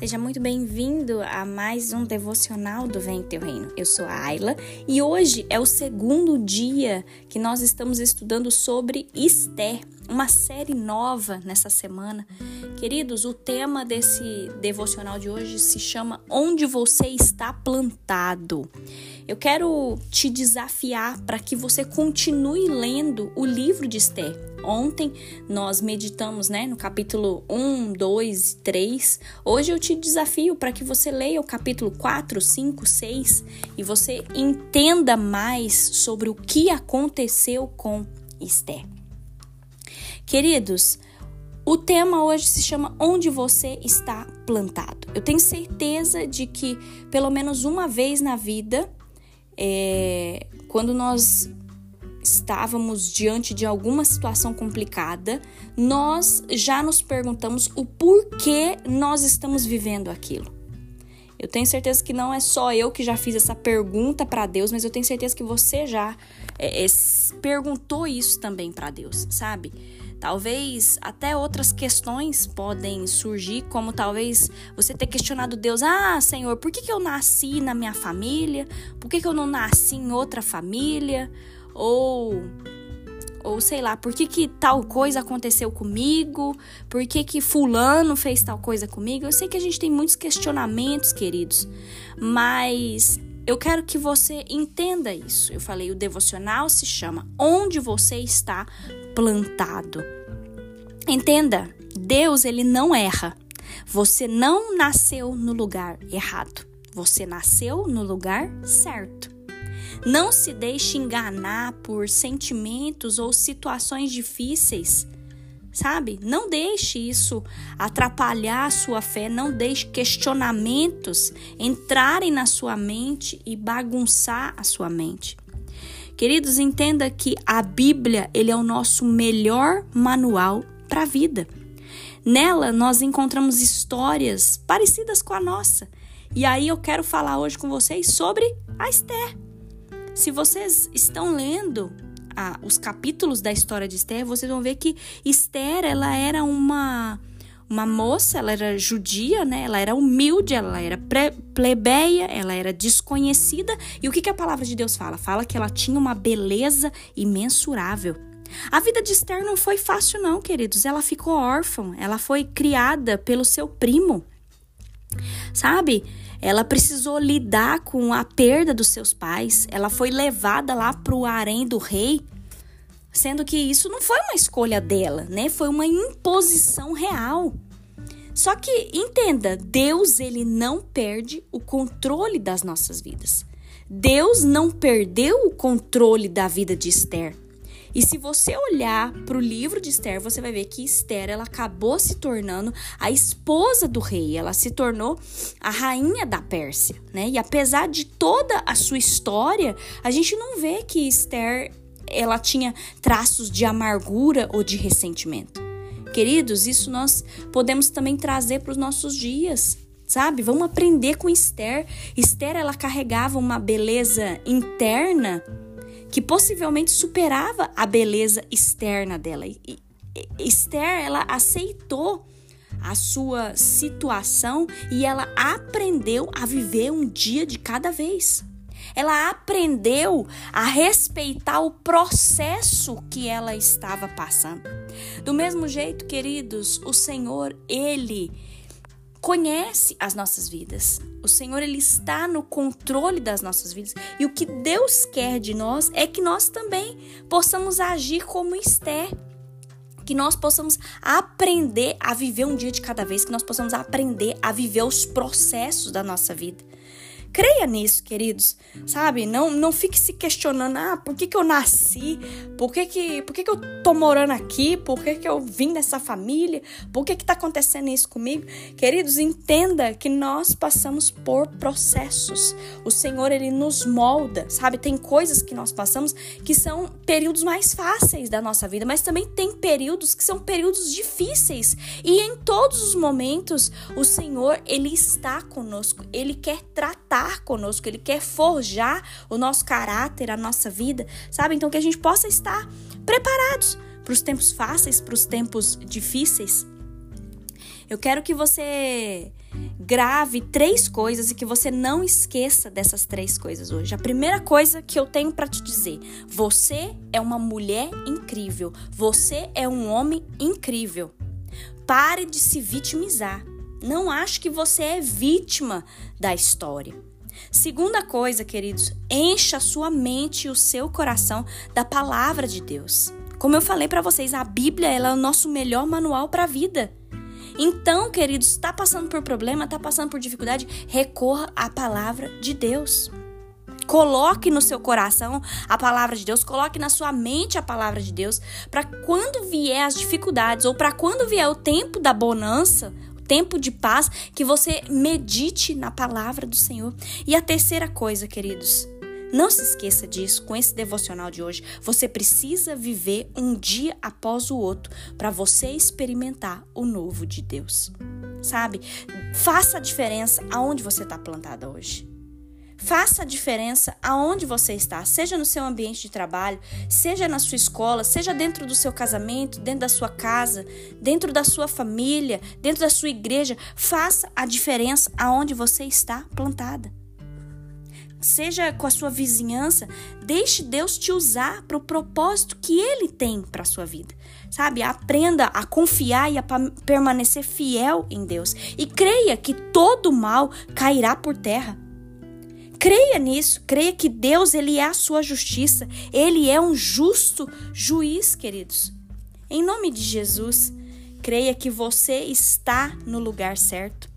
Seja muito bem-vindo a mais um devocional do Vem Teu Reino. Eu sou a Ayla e hoje é o segundo dia que nós estamos estudando sobre Esther, uma série nova nessa semana. Queridos, o tema desse devocional de hoje se chama Onde Você Está Plantado. Eu quero te desafiar para que você continue lendo o livro de Esther Ontem nós meditamos né, no capítulo 1, 2 e 3. Hoje eu te desafio para que você leia o capítulo 4, 5, 6 e você entenda mais sobre o que aconteceu com Esther. Queridos, o tema hoje se chama Onde Você Está Plantado. Eu tenho certeza de que, pelo menos uma vez na vida, é, quando nós estávamos diante de alguma situação complicada, nós já nos perguntamos o porquê nós estamos vivendo aquilo. Eu tenho certeza que não é só eu que já fiz essa pergunta para Deus, mas eu tenho certeza que você já é, é, perguntou isso também para Deus, sabe? Talvez até outras questões podem surgir, como talvez você ter questionado Deus: Ah, Senhor, por que, que eu nasci na minha família? Por que, que eu não nasci em outra família? ou ou sei lá, por que, que tal coisa aconteceu comigo? Por que, que fulano fez tal coisa comigo? Eu sei que a gente tem muitos questionamentos, queridos, mas eu quero que você entenda isso. Eu falei, o devocional se chama Onde você está plantado. Entenda, Deus ele não erra. Você não nasceu no lugar errado. Você nasceu no lugar certo. Não se deixe enganar por sentimentos ou situações difíceis. Sabe? Não deixe isso atrapalhar a sua fé, não deixe questionamentos entrarem na sua mente e bagunçar a sua mente. Queridos, entenda que a Bíblia, ele é o nosso melhor manual para a vida. Nela nós encontramos histórias parecidas com a nossa. E aí eu quero falar hoje com vocês sobre a Esther. Se vocês estão lendo ah, os capítulos da história de Esther, vocês vão ver que Esther ela era uma uma moça, ela era judia, né? Ela era humilde, ela era plebeia, ela era desconhecida. E o que, que a palavra de Deus fala? Fala que ela tinha uma beleza imensurável. A vida de Esther não foi fácil, não, queridos. Ela ficou órfã, ela foi criada pelo seu primo. Sabe? Ela precisou lidar com a perda dos seus pais. Ela foi levada lá para o harém do rei, sendo que isso não foi uma escolha dela, né? Foi uma imposição real. Só que entenda, Deus ele não perde o controle das nossas vidas. Deus não perdeu o controle da vida de Esther. E se você olhar para o livro de Esther, você vai ver que Esther ela acabou se tornando a esposa do rei, ela se tornou a rainha da Pérsia, né? E apesar de toda a sua história, a gente não vê que Esther ela tinha traços de amargura ou de ressentimento. Queridos, isso nós podemos também trazer para os nossos dias sabe? Vamos aprender com Esther. Esther ela carregava uma beleza interna que possivelmente superava a beleza externa dela. E Esther, ela aceitou a sua situação e ela aprendeu a viver um dia de cada vez. Ela aprendeu a respeitar o processo que ela estava passando. Do mesmo jeito, queridos, o Senhor, ele conhece as nossas vidas. O Senhor ele está no controle das nossas vidas e o que Deus quer de nós é que nós também possamos agir como Esther, que nós possamos aprender a viver um dia de cada vez, que nós possamos aprender a viver os processos da nossa vida. Creia nisso, queridos. Sabe? Não, não fique se questionando, ah, por que, que eu nasci? Por que, que, por que, que eu tô morando aqui? Por que, que eu vim dessa família? Por que, que tá acontecendo isso comigo? Queridos, entenda que nós passamos por processos. O Senhor, Ele nos molda, sabe? Tem coisas que nós passamos que são períodos mais fáceis da nossa vida, mas também tem períodos que são períodos difíceis. E em todos os momentos, o Senhor, Ele está conosco. Ele quer tratar estar conosco, Ele quer forjar o nosso caráter, a nossa vida, sabe? Então que a gente possa estar preparados para os tempos fáceis, para os tempos difíceis. Eu quero que você grave três coisas e que você não esqueça dessas três coisas hoje. A primeira coisa que eu tenho para te dizer: você é uma mulher incrível, você é um homem incrível. Pare de se vitimizar. Não ache que você é vítima da história. Segunda coisa, queridos, encha a sua mente e o seu coração da palavra de Deus. Como eu falei para vocês, a Bíblia ela é o nosso melhor manual para a vida. Então, queridos, está passando por problema, está passando por dificuldade, recorra à palavra de Deus. Coloque no seu coração a palavra de Deus, coloque na sua mente a palavra de Deus, para quando vier as dificuldades ou para quando vier o tempo da bonança, tempo de paz, que você medite na palavra do Senhor. E a terceira coisa, queridos, não se esqueça disso com esse devocional de hoje. Você precisa viver um dia após o outro para você experimentar o novo de Deus. Sabe? Faça a diferença aonde você está plantada hoje. Faça a diferença aonde você está, seja no seu ambiente de trabalho, seja na sua escola, seja dentro do seu casamento, dentro da sua casa, dentro da sua família, dentro da sua igreja. Faça a diferença aonde você está plantada seja com a sua vizinhança, deixe Deus te usar para o propósito que Ele tem para a sua vida. Sabe? Aprenda a confiar e a permanecer fiel em Deus. E creia que todo mal cairá por terra. Creia nisso, creia que Deus ele é a sua justiça, ele é um justo juiz, queridos. Em nome de Jesus, creia que você está no lugar certo.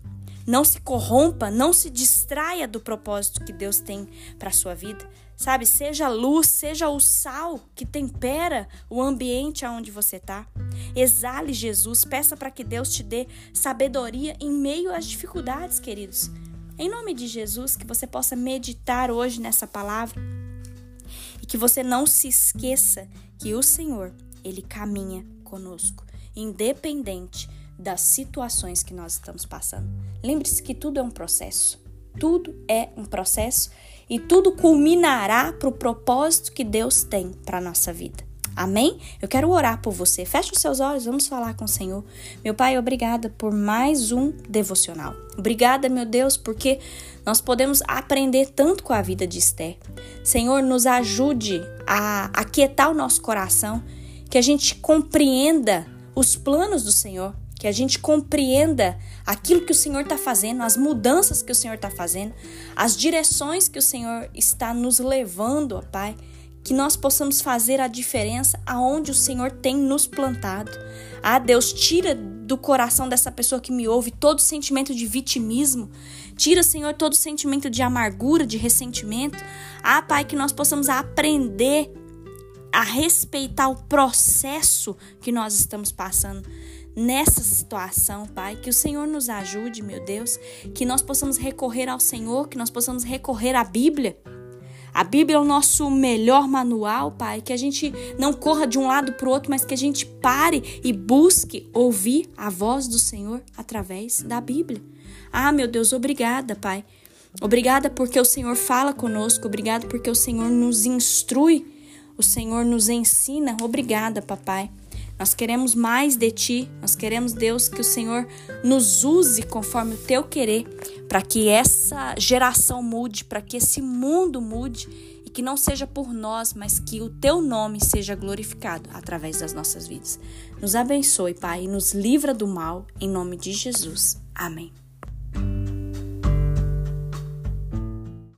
Não se corrompa, não se distraia do propósito que Deus tem para sua vida. Sabe, seja a luz, seja o sal que tempera o ambiente aonde você está. Exale Jesus, peça para que Deus te dê sabedoria em meio às dificuldades, queridos. Em nome de Jesus, que você possa meditar hoje nessa palavra e que você não se esqueça que o Senhor, ele caminha conosco, independente das situações que nós estamos passando. Lembre-se que tudo é um processo. Tudo é um processo e tudo culminará para o propósito que Deus tem para a nossa vida. Amém? Eu quero orar por você. Feche os seus olhos, vamos falar com o Senhor. Meu Pai, obrigada por mais um devocional. Obrigada, meu Deus, porque nós podemos aprender tanto com a vida de Esther. Senhor, nos ajude a aquietar o nosso coração, que a gente compreenda os planos do Senhor que a gente compreenda aquilo que o Senhor está fazendo, as mudanças que o Senhor está fazendo, as direções que o Senhor está nos levando, ó Pai, que nós possamos fazer a diferença aonde o Senhor tem nos plantado. Ah, Deus, tira do coração dessa pessoa que me ouve todo sentimento de vitimismo. Tira, Senhor, todo sentimento de amargura, de ressentimento. Ah, Pai, que nós possamos aprender a respeitar o processo que nós estamos passando nessa situação, Pai. Que o Senhor nos ajude, meu Deus, que nós possamos recorrer ao Senhor, que nós possamos recorrer à Bíblia. A Bíblia é o nosso melhor manual, Pai. Que a gente não corra de um lado para o outro, mas que a gente pare e busque ouvir a voz do Senhor através da Bíblia. Ah, meu Deus, obrigada, Pai. Obrigada porque o Senhor fala conosco. Obrigada porque o Senhor nos instrui. O Senhor nos ensina. Obrigada, Papai. Nós queremos mais de ti, nós queremos, Deus, que o Senhor nos use conforme o teu querer, para que essa geração mude, para que esse mundo mude e que não seja por nós, mas que o teu nome seja glorificado através das nossas vidas. Nos abençoe, Pai, e nos livra do mal, em nome de Jesus. Amém.